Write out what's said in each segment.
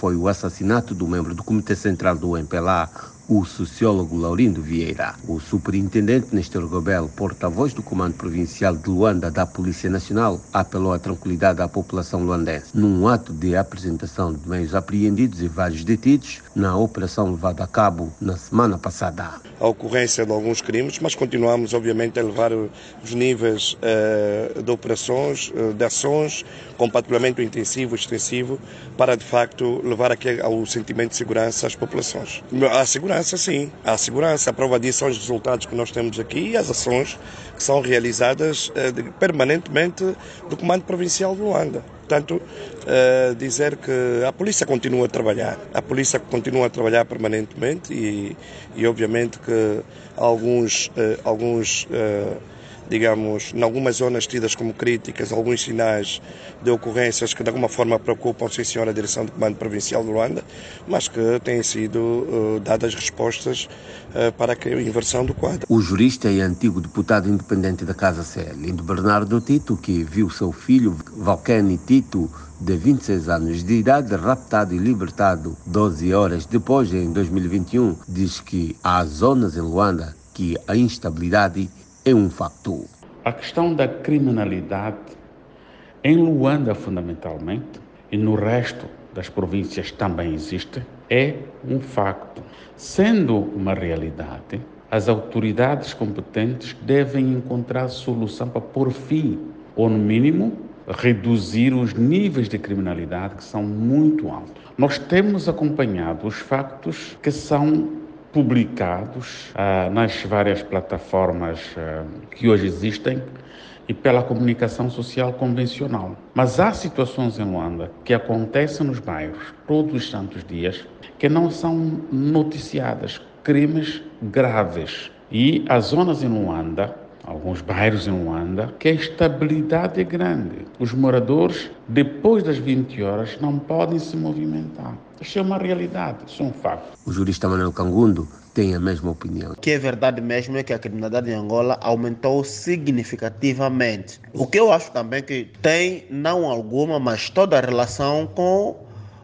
foi o assassinato do membro do Comitê Central do MPLA, o sociólogo Laurindo Vieira. O superintendente Nestor Gobel, porta-voz do Comando Provincial de Luanda da Polícia Nacional, apelou à tranquilidade à população luandense num ato de apresentação de meios apreendidos e vários detidos na operação levada a cabo na semana passada. A ocorrência de alguns crimes, mas continuamos, obviamente, a levar os níveis uh, de operações, uh, de ações, com patrulhamento intensivo, extensivo, para de facto levar aqui ao sentimento de segurança às populações. Segurança segurança, sim. Há segurança. A prova disso são os resultados que nós temos aqui e as ações que são realizadas eh, permanentemente do Comando Provincial de Luanda. Portanto, eh, dizer que a polícia continua a trabalhar. A polícia continua a trabalhar permanentemente e, e obviamente que alguns, eh, alguns digamos, em algumas zonas tidas como críticas, alguns sinais de ocorrências que de alguma forma preocupam, sim senhor, a direção do Comando Provincial de Luanda, mas que têm sido uh, dadas respostas uh, para a inversão do quadro. O jurista e antigo deputado independente da Casa C, Lindo Bernardo Tito, que viu seu filho, Valcani Tito, de 26 anos de idade, raptado e libertado 12 horas depois, em 2021, diz que há zonas em Luanda que a instabilidade é um facto. A questão da criminalidade em Luanda, fundamentalmente, e no resto das províncias também existe, é um facto. Sendo uma realidade, as autoridades competentes devem encontrar solução para pôr fim, ou no mínimo, reduzir os níveis de criminalidade que são muito altos. Nós temos acompanhado os factos que são publicados uh, nas várias plataformas uh, que hoje existem e pela comunicação social convencional. Mas há situações em Luanda que acontecem nos bairros todos os santos dias que não são noticiadas, crimes graves. E as zonas em Luanda alguns bairros em Luanda, que a estabilidade é grande. Os moradores, depois das 20 horas, não podem se movimentar. Isso é uma realidade, isso é um facto. O jurista Manuel Cangundo tem a mesma opinião. O que é verdade mesmo é que a criminalidade em Angola aumentou significativamente. O que eu acho também que tem, não alguma, mas toda a relação com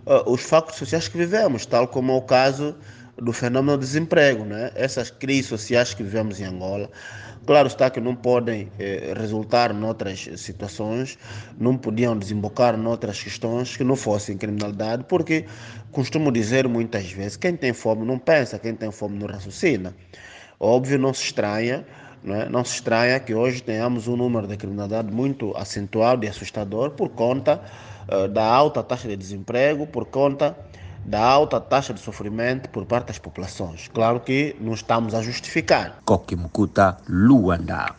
uh, os factos sociais que vivemos, tal como é o caso do fenômeno do desemprego, né? essas crises sociais que vivemos em Angola. Claro está que não podem eh, resultar noutras situações, não podiam desembocar noutras questões que não fossem criminalidade, porque costumo dizer muitas vezes, quem tem fome não pensa, quem tem fome não raciocina. Óbvio, não se estranha, não, é? se estranha que hoje tenhamos um número de criminalidade muito acentuado e assustador por conta uh, da alta taxa de desemprego, por conta da alta taxa de sofrimento por parte das populações. Claro que não estamos a justificar. Kokimukuta Luanda.